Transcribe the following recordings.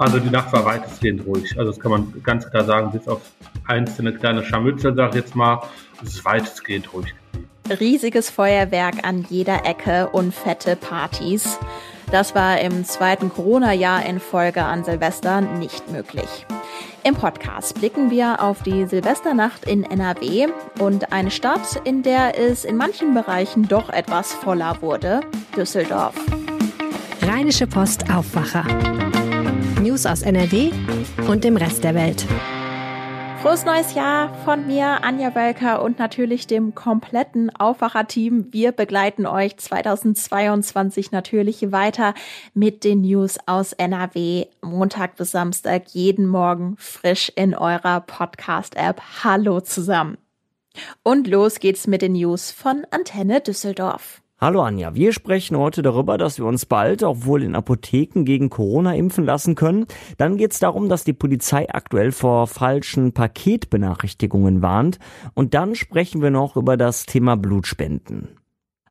Also die Nacht war weitestgehend ruhig. Also das kann man ganz klar sagen, bis auf einzelne kleine Scharmützel, sag ich jetzt mal, ist es weitestgehend ruhig. Riesiges Feuerwerk an jeder Ecke und fette Partys. Das war im zweiten Corona-Jahr in Folge an Silvester nicht möglich. Im Podcast blicken wir auf die Silvesternacht in NRW und eine Stadt, in der es in manchen Bereichen doch etwas voller wurde, Düsseldorf. Rheinische Post Aufwacher. News aus NRW und dem Rest der Welt. Frohes neues Jahr von mir, Anja Wölker und natürlich dem kompletten Aufwacher-Team. Wir begleiten euch 2022 natürlich weiter mit den News aus NRW. Montag bis Samstag jeden Morgen frisch in eurer Podcast-App. Hallo zusammen. Und los geht's mit den News von Antenne Düsseldorf. Hallo Anja, wir sprechen heute darüber, dass wir uns bald auch wohl in Apotheken gegen Corona impfen lassen können. Dann geht es darum, dass die Polizei aktuell vor falschen Paketbenachrichtigungen warnt. Und dann sprechen wir noch über das Thema Blutspenden.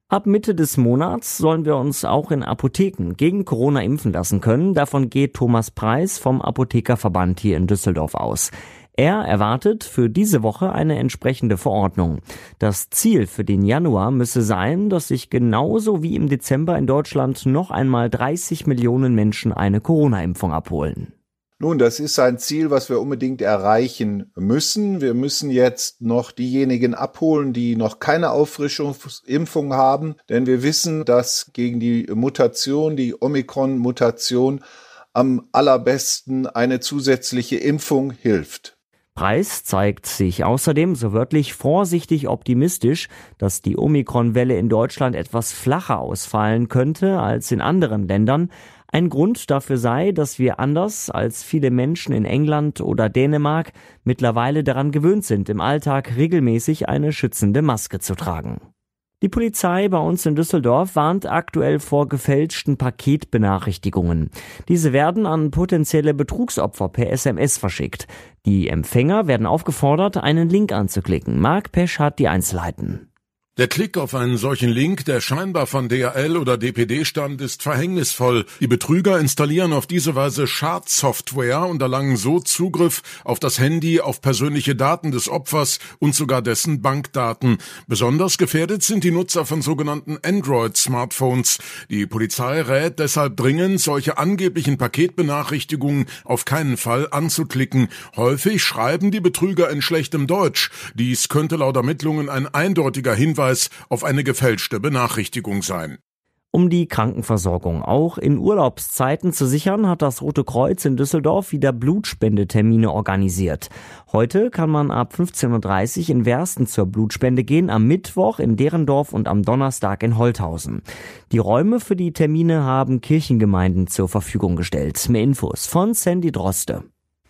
Ab Mitte des Monats sollen wir uns auch in Apotheken gegen Corona impfen lassen können. Davon geht Thomas Preis vom Apothekerverband hier in Düsseldorf aus. Er erwartet für diese Woche eine entsprechende Verordnung. Das Ziel für den Januar müsse sein, dass sich genauso wie im Dezember in Deutschland noch einmal 30 Millionen Menschen eine Corona-Impfung abholen. Nun, das ist ein Ziel, was wir unbedingt erreichen müssen. Wir müssen jetzt noch diejenigen abholen, die noch keine Auffrischungsimpfung haben, denn wir wissen, dass gegen die Mutation, die Omikron-Mutation, am allerbesten eine zusätzliche Impfung hilft. Preis zeigt sich außerdem so wörtlich vorsichtig optimistisch, dass die Omikron-Welle in Deutschland etwas flacher ausfallen könnte als in anderen Ländern. Ein Grund dafür sei, dass wir anders als viele Menschen in England oder Dänemark mittlerweile daran gewöhnt sind, im Alltag regelmäßig eine schützende Maske zu tragen. Die Polizei bei uns in Düsseldorf warnt aktuell vor gefälschten Paketbenachrichtigungen. Diese werden an potenzielle Betrugsopfer per SMS verschickt. Die Empfänger werden aufgefordert, einen Link anzuklicken. Marc Pesch hat die Einzelheiten. Der Klick auf einen solchen Link, der scheinbar von DHL oder DPD stammt, ist verhängnisvoll. Die Betrüger installieren auf diese Weise Schadsoftware und erlangen so Zugriff auf das Handy, auf persönliche Daten des Opfers und sogar dessen Bankdaten. Besonders gefährdet sind die Nutzer von sogenannten Android-Smartphones. Die Polizei rät deshalb dringend, solche angeblichen Paketbenachrichtigungen auf keinen Fall anzuklicken. Häufig schreiben die Betrüger in schlechtem Deutsch. Dies könnte laut Ermittlungen ein eindeutiger Hinweis Hinweis auf eine gefälschte Benachrichtigung sein. Um die Krankenversorgung auch in Urlaubszeiten zu sichern, hat das Rote Kreuz in Düsseldorf wieder Blutspendetermine organisiert. Heute kann man ab 15.30 Uhr in Wersten zur Blutspende gehen, am Mittwoch in Derendorf und am Donnerstag in Holthausen. Die Räume für die Termine haben Kirchengemeinden zur Verfügung gestellt. Mehr Infos von Sandy Droste.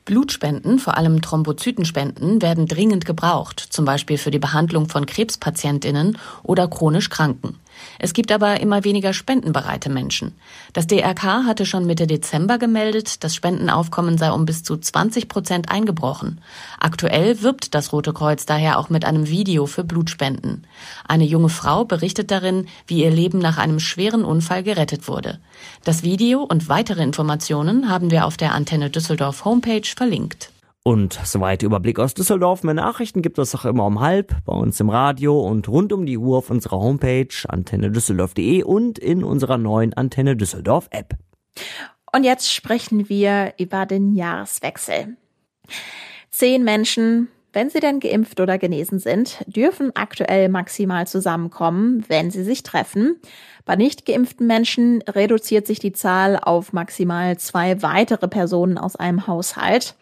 Blutspenden, vor allem Thrombozytenspenden, werden dringend gebraucht, zum Beispiel für die Behandlung von Krebspatientinnen oder chronisch Kranken. Es gibt aber immer weniger spendenbereite Menschen. Das DRK hatte schon Mitte Dezember gemeldet, das Spendenaufkommen sei um bis zu 20 Prozent eingebrochen. Aktuell wirbt das Rote Kreuz daher auch mit einem Video für Blutspenden. Eine junge Frau berichtet darin, wie ihr Leben nach einem schweren Unfall gerettet wurde. Das Video und weitere Informationen haben wir auf der Antenne Düsseldorf Homepage verlinkt. Und soweit Überblick aus Düsseldorf. Mehr Nachrichten gibt es auch immer um halb bei uns im Radio und rund um die Uhr auf unserer Homepage antennedüsseldorf.de und in unserer neuen Antenne Düsseldorf App. Und jetzt sprechen wir über den Jahreswechsel. Zehn Menschen, wenn sie denn geimpft oder genesen sind, dürfen aktuell maximal zusammenkommen, wenn sie sich treffen. Bei nicht geimpften Menschen reduziert sich die Zahl auf maximal zwei weitere Personen aus einem Haushalt.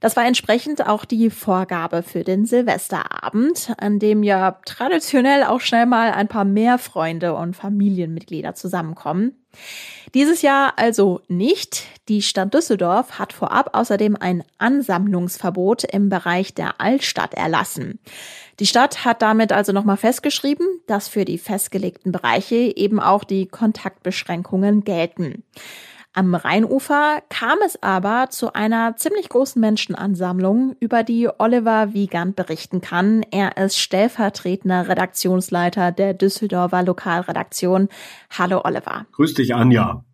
Das war entsprechend auch die Vorgabe für den Silvesterabend, an dem ja traditionell auch schnell mal ein paar mehr Freunde und Familienmitglieder zusammenkommen. Dieses Jahr also nicht. Die Stadt Düsseldorf hat vorab außerdem ein Ansammlungsverbot im Bereich der Altstadt erlassen. Die Stadt hat damit also nochmal festgeschrieben, dass für die festgelegten Bereiche eben auch die Kontaktbeschränkungen gelten. Am Rheinufer kam es aber zu einer ziemlich großen Menschenansammlung, über die Oliver Wiegand berichten kann. Er ist stellvertretender Redaktionsleiter der Düsseldorfer Lokalredaktion. Hallo Oliver. Grüß dich, Anja.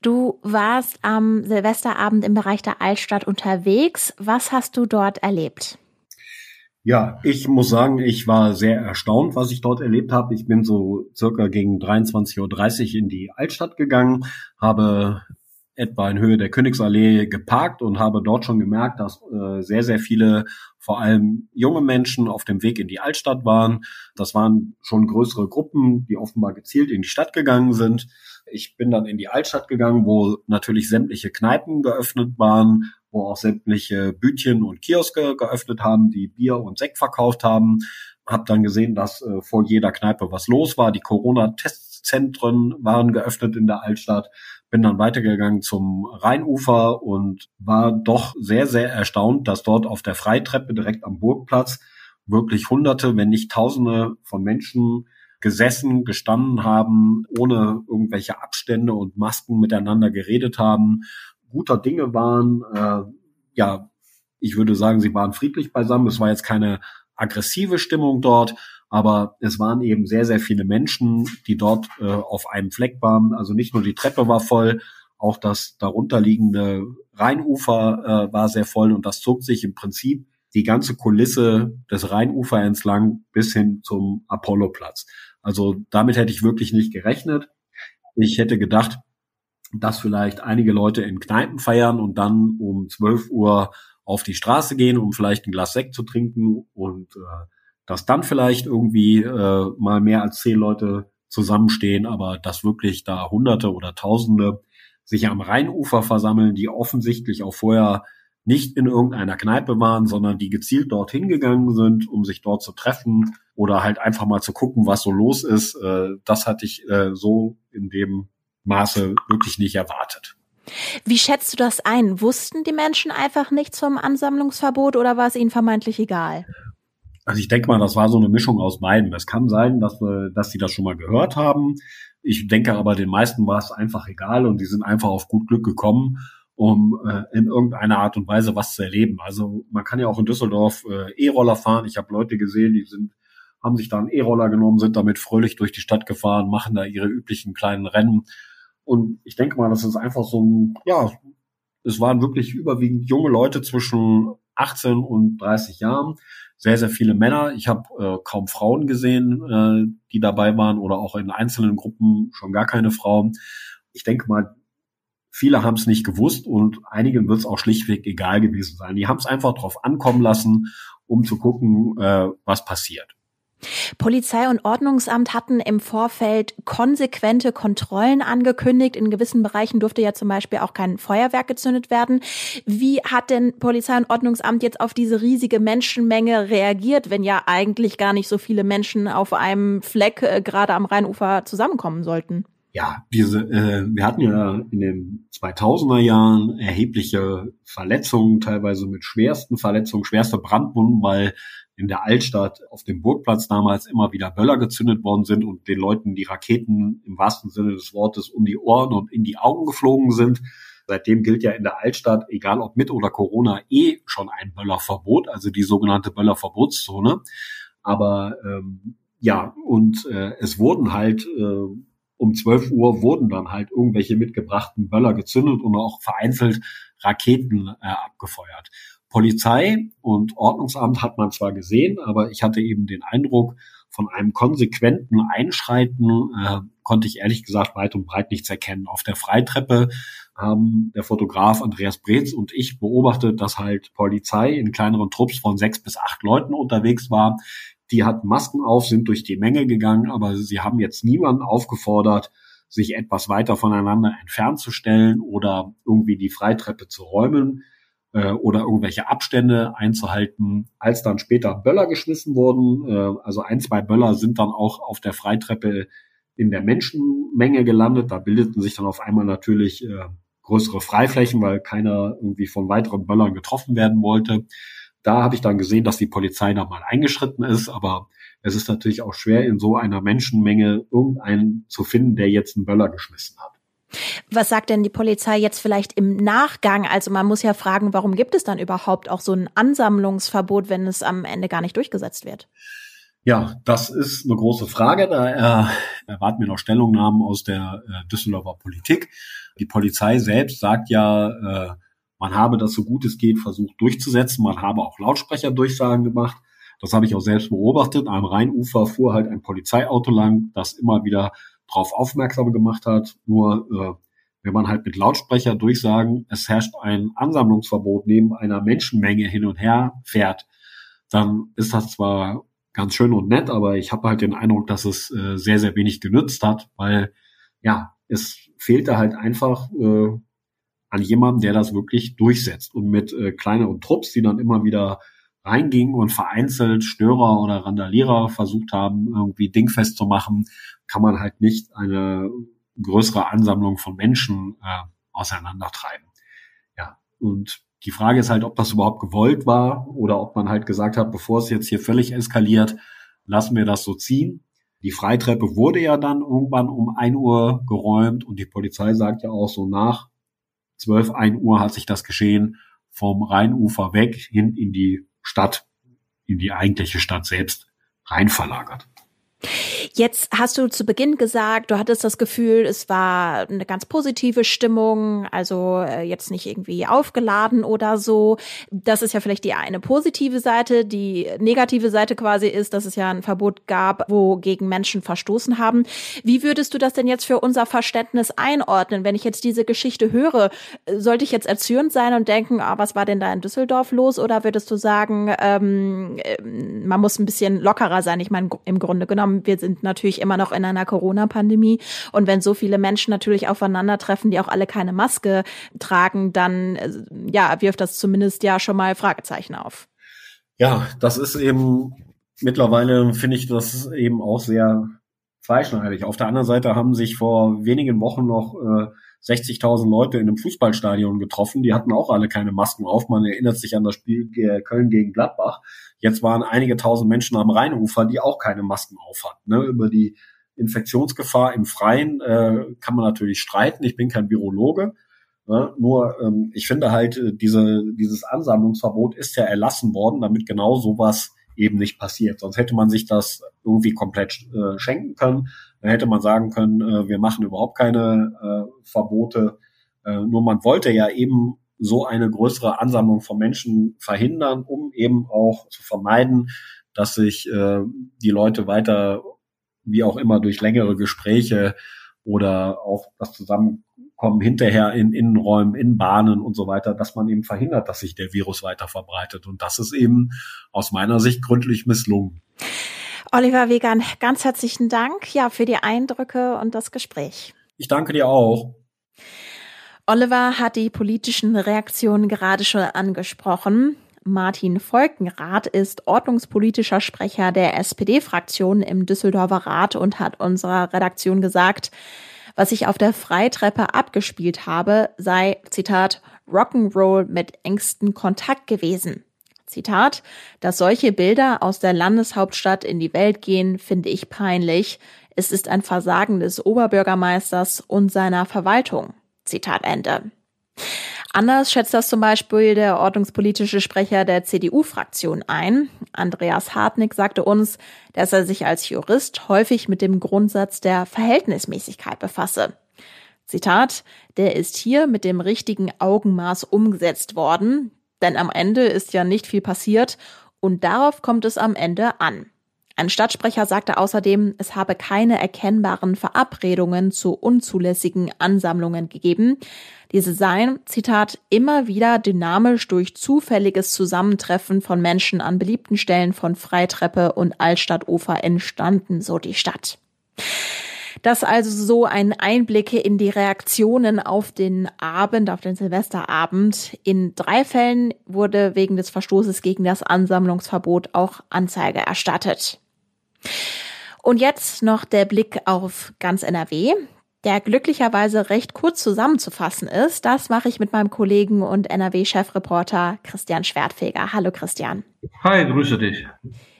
Du warst am Silvesterabend im Bereich der Altstadt unterwegs. Was hast du dort erlebt? Ja, ich muss sagen, ich war sehr erstaunt, was ich dort erlebt habe. Ich bin so circa gegen 23.30 Uhr in die Altstadt gegangen, habe etwa in Höhe der Königsallee geparkt und habe dort schon gemerkt, dass äh, sehr, sehr viele, vor allem junge Menschen auf dem Weg in die Altstadt waren. Das waren schon größere Gruppen, die offenbar gezielt in die Stadt gegangen sind. Ich bin dann in die Altstadt gegangen, wo natürlich sämtliche Kneipen geöffnet waren, wo auch sämtliche Bütchen und Kioske geöffnet haben, die Bier und Sekt verkauft haben. Hab dann gesehen, dass äh, vor jeder Kneipe was los war. Die Corona-Testzentren waren geöffnet in der Altstadt. Bin dann weitergegangen zum Rheinufer und war doch sehr, sehr erstaunt, dass dort auf der Freitreppe direkt am Burgplatz wirklich Hunderte, wenn nicht Tausende von Menschen gesessen, gestanden haben, ohne irgendwelche Abstände und Masken miteinander geredet haben, guter Dinge waren. Äh, ja, ich würde sagen, sie waren friedlich beisammen. Es war jetzt keine aggressive Stimmung dort, aber es waren eben sehr, sehr viele Menschen, die dort äh, auf einem Fleck waren. Also nicht nur die Treppe war voll, auch das darunterliegende Rheinufer äh, war sehr voll und das zog sich im Prinzip die ganze Kulisse des Rheinufer entlang bis hin zum Apolloplatz. Also damit hätte ich wirklich nicht gerechnet. Ich hätte gedacht, dass vielleicht einige Leute in Kneipen feiern und dann um 12 Uhr auf die Straße gehen, um vielleicht ein Glas Sekt zu trinken und äh, dass dann vielleicht irgendwie äh, mal mehr als zehn Leute zusammenstehen, aber dass wirklich da Hunderte oder Tausende sich am Rheinufer versammeln, die offensichtlich auch vorher nicht in irgendeiner Kneipe waren, sondern die gezielt dorthin gegangen sind, um sich dort zu treffen oder halt einfach mal zu gucken, was so los ist. Äh, das hatte ich äh, so in dem Maße wirklich nicht erwartet. Wie schätzt du das ein? Wussten die Menschen einfach nichts vom Ansammlungsverbot oder war es ihnen vermeintlich egal? Also ich denke mal, das war so eine Mischung aus beiden. Es kann sein, dass, wir, dass sie das schon mal gehört haben. Ich denke aber, den meisten war es einfach egal und die sind einfach auf gut Glück gekommen, um äh, in irgendeiner Art und Weise was zu erleben. Also man kann ja auch in Düsseldorf äh, E-Roller fahren. Ich habe Leute gesehen, die sind haben sich da einen E-Roller genommen, sind damit fröhlich durch die Stadt gefahren, machen da ihre üblichen kleinen Rennen. Und ich denke mal, das ist einfach so ein, ja, es waren wirklich überwiegend junge Leute zwischen 18 und 30 Jahren, sehr, sehr viele Männer. Ich habe äh, kaum Frauen gesehen, äh, die dabei waren oder auch in einzelnen Gruppen schon gar keine Frauen. Ich denke mal, viele haben es nicht gewusst und einigen wird es auch schlichtweg egal gewesen sein. Die haben es einfach drauf ankommen lassen, um zu gucken, äh, was passiert. Polizei und Ordnungsamt hatten im Vorfeld konsequente Kontrollen angekündigt. In gewissen Bereichen durfte ja zum Beispiel auch kein Feuerwerk gezündet werden. Wie hat denn Polizei und Ordnungsamt jetzt auf diese riesige Menschenmenge reagiert, wenn ja eigentlich gar nicht so viele Menschen auf einem Fleck äh, gerade am Rheinufer zusammenkommen sollten? Ja, diese, äh, wir hatten ja in den 2000er Jahren erhebliche Verletzungen, teilweise mit schwersten Verletzungen, schwerste Brandwunden, weil in der Altstadt auf dem Burgplatz damals immer wieder Böller gezündet worden sind und den Leuten die Raketen im wahrsten Sinne des Wortes um die Ohren und in die Augen geflogen sind. Seitdem gilt ja in der Altstadt, egal ob mit oder Corona, eh schon ein Böllerverbot, also die sogenannte Böllerverbotszone. Aber ähm, ja, und äh, es wurden halt äh, um 12 Uhr wurden dann halt irgendwelche mitgebrachten Böller gezündet und auch vereinzelt Raketen äh, abgefeuert. Polizei und Ordnungsamt hat man zwar gesehen, aber ich hatte eben den Eindruck, von einem konsequenten Einschreiten äh, konnte ich ehrlich gesagt weit und breit nichts erkennen. Auf der Freitreppe haben der Fotograf Andreas Breetz und ich beobachtet, dass halt Polizei in kleineren Trupps von sechs bis acht Leuten unterwegs war. Die hatten Masken auf, sind durch die Menge gegangen, aber sie haben jetzt niemanden aufgefordert, sich etwas weiter voneinander entfernt zu stellen oder irgendwie die Freitreppe zu räumen äh, oder irgendwelche Abstände einzuhalten. Als dann später Böller geschmissen wurden, äh, also ein, zwei Böller sind dann auch auf der Freitreppe in der Menschenmenge gelandet. Da bildeten sich dann auf einmal natürlich äh, größere Freiflächen, weil keiner irgendwie von weiteren Böllern getroffen werden wollte. Da habe ich dann gesehen, dass die Polizei da mal eingeschritten ist, aber es ist natürlich auch schwer, in so einer Menschenmenge irgendeinen zu finden, der jetzt einen Böller geschmissen hat. Was sagt denn die Polizei jetzt vielleicht im Nachgang? Also man muss ja fragen, warum gibt es dann überhaupt auch so ein Ansammlungsverbot, wenn es am Ende gar nicht durchgesetzt wird? Ja, das ist eine große Frage. Da äh, erwarten wir noch Stellungnahmen aus der äh, Düsseldorfer Politik. Die Polizei selbst sagt ja, äh, man habe das so gut es geht versucht durchzusetzen. Man habe auch Lautsprecherdurchsagen gemacht. Das habe ich auch selbst beobachtet. Am Rheinufer fuhr halt ein Polizeiauto lang, das immer wieder darauf aufmerksam gemacht hat. Nur äh, wenn man halt mit Lautsprecher durchsagen, es herrscht ein Ansammlungsverbot neben einer Menschenmenge hin und her fährt, dann ist das zwar ganz schön und nett, aber ich habe halt den Eindruck, dass es äh, sehr, sehr wenig genützt hat, weil ja, es fehlte halt einfach äh, an jemandem, der das wirklich durchsetzt. Und mit äh, kleineren Trupps, die dann immer wieder reingingen und vereinzelt Störer oder Randalierer versucht haben, irgendwie dingfest zu machen, kann man halt nicht eine größere Ansammlung von Menschen äh, auseinandertreiben. Ja, und die Frage ist halt, ob das überhaupt gewollt war oder ob man halt gesagt hat, bevor es jetzt hier völlig eskaliert, lassen wir das so ziehen. Die Freitreppe wurde ja dann irgendwann um ein Uhr geräumt und die Polizei sagt ja auch so nach 12, 1 Uhr hat sich das geschehen vom Rheinufer weg hin in die Stadt, in die eigentliche Stadt selbst rein verlagert. Jetzt hast du zu Beginn gesagt, du hattest das Gefühl, es war eine ganz positive Stimmung, also äh, jetzt nicht irgendwie aufgeladen oder so. Das ist ja vielleicht die eine positive Seite. Die negative Seite quasi ist, dass es ja ein Verbot gab, wo gegen Menschen verstoßen haben. Wie würdest du das denn jetzt für unser Verständnis einordnen? Wenn ich jetzt diese Geschichte höre, sollte ich jetzt erzürnt sein und denken, ah, was war denn da in Düsseldorf los? Oder würdest du sagen, ähm, äh, man muss ein bisschen lockerer sein? Ich meine, im Grunde genommen, wir sind natürlich immer noch in einer Corona-Pandemie. Und wenn so viele Menschen natürlich aufeinandertreffen, die auch alle keine Maske tragen, dann äh, ja, wirft das zumindest ja schon mal Fragezeichen auf. Ja, das ist eben mittlerweile finde ich das eben auch sehr zweischneidig. Auf der anderen Seite haben sich vor wenigen Wochen noch äh, 60.000 Leute in einem Fußballstadion getroffen. Die hatten auch alle keine Masken auf. Man erinnert sich an das Spiel Köln gegen Gladbach. Jetzt waren einige tausend Menschen am Rheinufer, die auch keine Masken auf hatten. Ne? Über die Infektionsgefahr im Freien äh, kann man natürlich streiten. Ich bin kein Virologe. Ne? Nur ähm, ich finde halt, äh, diese, dieses Ansammlungsverbot ist ja erlassen worden, damit genau sowas eben nicht passiert. Sonst hätte man sich das irgendwie komplett äh, schenken können. Dann hätte man sagen können, äh, wir machen überhaupt keine äh, Verbote. Äh, nur man wollte ja eben so eine größere Ansammlung von Menschen verhindern, um eben auch zu vermeiden, dass sich äh, die Leute weiter, wie auch immer, durch längere Gespräche oder auch das Zusammenkommen hinterher in Innenräumen, in Bahnen und so weiter, dass man eben verhindert, dass sich der Virus weiter verbreitet. Und das ist eben aus meiner Sicht gründlich misslungen. Oliver Wegan, ganz herzlichen Dank ja für die Eindrücke und das Gespräch. Ich danke dir auch. Oliver hat die politischen Reaktionen gerade schon angesprochen. Martin Volkenrath ist ordnungspolitischer Sprecher der SPD-Fraktion im Düsseldorfer Rat und hat unserer Redaktion gesagt, was sich auf der Freitreppe abgespielt habe, sei, Zitat, Rock'n'Roll mit engstem Kontakt gewesen. Zitat, dass solche Bilder aus der Landeshauptstadt in die Welt gehen, finde ich peinlich. Es ist ein Versagen des Oberbürgermeisters und seiner Verwaltung. Zitat Ende. Anders schätzt das zum Beispiel der ordnungspolitische Sprecher der CDU-Fraktion ein. Andreas Hartnick sagte uns, dass er sich als Jurist häufig mit dem Grundsatz der Verhältnismäßigkeit befasse. Zitat, der ist hier mit dem richtigen Augenmaß umgesetzt worden, denn am Ende ist ja nicht viel passiert und darauf kommt es am Ende an. Ein Stadtsprecher sagte außerdem, es habe keine erkennbaren Verabredungen zu unzulässigen Ansammlungen gegeben. Diese seien, Zitat, immer wieder dynamisch durch zufälliges Zusammentreffen von Menschen an beliebten Stellen von Freitreppe und Altstadtufer entstanden, so die Stadt. Das also so ein Einblick in die Reaktionen auf den Abend, auf den Silvesterabend. In drei Fällen wurde wegen des Verstoßes gegen das Ansammlungsverbot auch Anzeige erstattet. Und jetzt noch der Blick auf ganz NRW, der glücklicherweise recht kurz zusammenzufassen ist. Das mache ich mit meinem Kollegen und NRW-Chefreporter Christian Schwertfeger. Hallo Christian. Hi, grüße dich.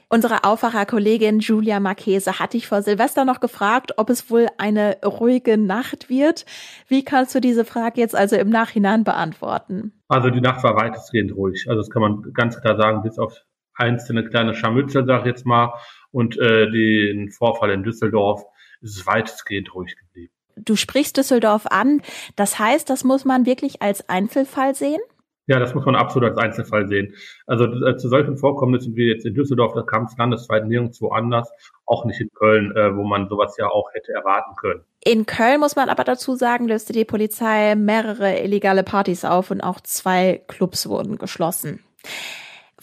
Unsere Aufwacherkollegin Julia Marchese hat dich vor Silvester noch gefragt, ob es wohl eine ruhige Nacht wird. Wie kannst du diese Frage jetzt also im Nachhinein beantworten? Also die Nacht war weitestgehend ruhig. Also das kann man ganz klar sagen, bis auf einzelne kleine Scharmützel, sag ich jetzt mal. Und äh, den Vorfall in Düsseldorf ist weitestgehend ruhig geblieben. Du sprichst Düsseldorf an. Das heißt, das muss man wirklich als Einzelfall sehen? Ja, das muss man absolut als Einzelfall sehen. Also äh, zu solchen Vorkommnissen wie jetzt in Düsseldorf, da kam es landesweit nirgendwo anders, auch nicht in Köln, äh, wo man sowas ja auch hätte erwarten können. In Köln muss man aber dazu sagen, löste die Polizei mehrere illegale Partys auf und auch zwei Clubs wurden geschlossen.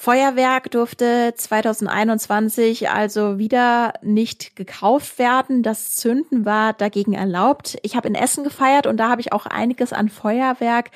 Feuerwerk durfte 2021 also wieder nicht gekauft werden. Das Zünden war dagegen erlaubt. Ich habe in Essen gefeiert und da habe ich auch einiges an Feuerwerk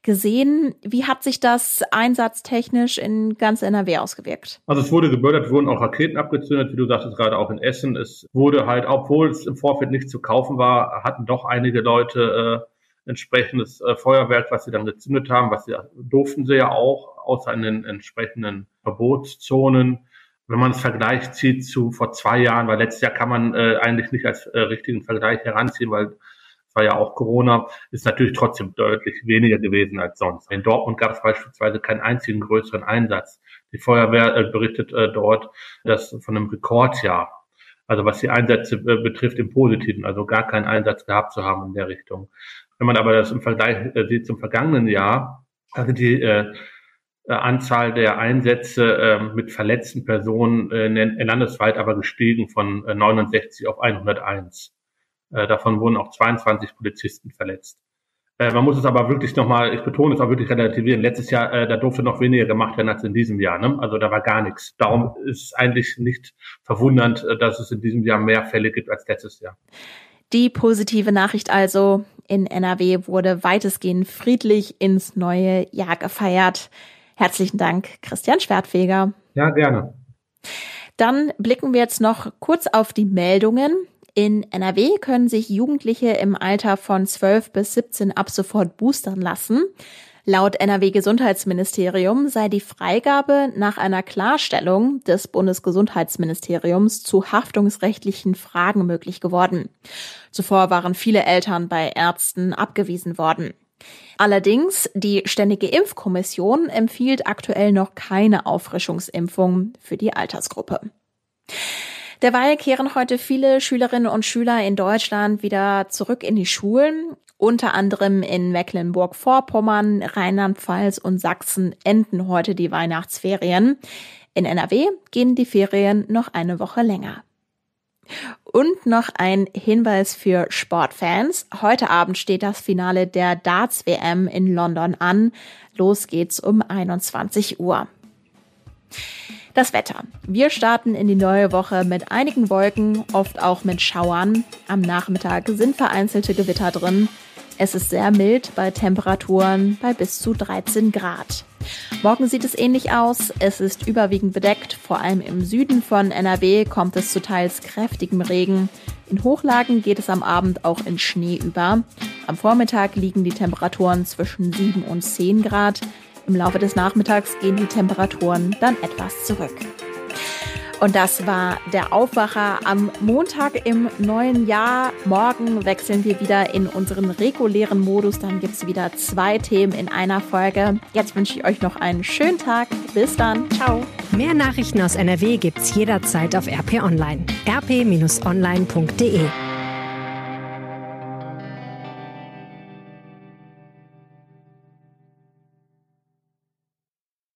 gesehen. Wie hat sich das einsatztechnisch in ganz NRW ausgewirkt? Also es wurde gebördert, wurden auch Raketen abgezündet, wie du sagtest, gerade auch in Essen. Es wurde halt, obwohl es im Vorfeld nicht zu kaufen war, hatten doch einige Leute äh, entsprechendes äh, Feuerwerk, was sie dann gezündet haben, was sie durften sie ja auch, außer in den entsprechenden Verbotszonen. Wenn man es Vergleich zieht zu vor zwei Jahren, weil letztes Jahr kann man äh, eigentlich nicht als äh, richtigen Vergleich heranziehen, weil war ja auch Corona, ist natürlich trotzdem deutlich weniger gewesen als sonst. In Dortmund gab es beispielsweise keinen einzigen größeren Einsatz. Die Feuerwehr äh, berichtet äh, dort, dass von einem Rekordjahr, also was die Einsätze äh, betrifft im Positiven, also gar keinen Einsatz gehabt zu haben in der Richtung. Wenn man aber das im Vergleich äh, sieht zum vergangenen Jahr, also die äh Anzahl der Einsätze äh, mit verletzten Personen äh, landesweit aber gestiegen von 69 auf 101. Äh, davon wurden auch 22 Polizisten verletzt. Äh, man muss es aber wirklich nochmal, ich betone es auch wirklich relativieren. Letztes Jahr, äh, da durfte noch weniger gemacht werden als in diesem Jahr. Ne? Also da war gar nichts. Darum ist eigentlich nicht verwundernd, äh, dass es in diesem Jahr mehr Fälle gibt als letztes Jahr. Die positive Nachricht also, in NRW wurde weitestgehend friedlich ins neue Jahr gefeiert. Herzlichen Dank, Christian Schwertfeger. Ja, gerne. Dann blicken wir jetzt noch kurz auf die Meldungen. In NRW können sich Jugendliche im Alter von 12 bis 17 ab sofort boostern lassen. Laut NRW Gesundheitsministerium sei die Freigabe nach einer Klarstellung des Bundesgesundheitsministeriums zu haftungsrechtlichen Fragen möglich geworden. Zuvor waren viele Eltern bei Ärzten abgewiesen worden. Allerdings, die Ständige Impfkommission empfiehlt aktuell noch keine Auffrischungsimpfung für die Altersgruppe. Derweil kehren heute viele Schülerinnen und Schüler in Deutschland wieder zurück in die Schulen. Unter anderem in Mecklenburg-Vorpommern, Rheinland-Pfalz und Sachsen enden heute die Weihnachtsferien. In NRW gehen die Ferien noch eine Woche länger. Und noch ein Hinweis für Sportfans. Heute Abend steht das Finale der Darts WM in London an. Los geht's um 21 Uhr. Das Wetter. Wir starten in die neue Woche mit einigen Wolken, oft auch mit Schauern. Am Nachmittag sind vereinzelte Gewitter drin. Es ist sehr mild bei Temperaturen bei bis zu 13 Grad. Morgen sieht es ähnlich aus. Es ist überwiegend bedeckt. Vor allem im Süden von NRW kommt es zu teils kräftigem Regen. In Hochlagen geht es am Abend auch in Schnee über. Am Vormittag liegen die Temperaturen zwischen 7 und 10 Grad. Im Laufe des Nachmittags gehen die Temperaturen dann etwas zurück. Und das war der Aufwacher am Montag im neuen Jahr. Morgen wechseln wir wieder in unseren regulären Modus. Dann gibt es wieder zwei Themen in einer Folge. Jetzt wünsche ich euch noch einen schönen Tag. Bis dann. Ciao. Mehr Nachrichten aus NRW gibt's jederzeit auf RP Online. rp-online.de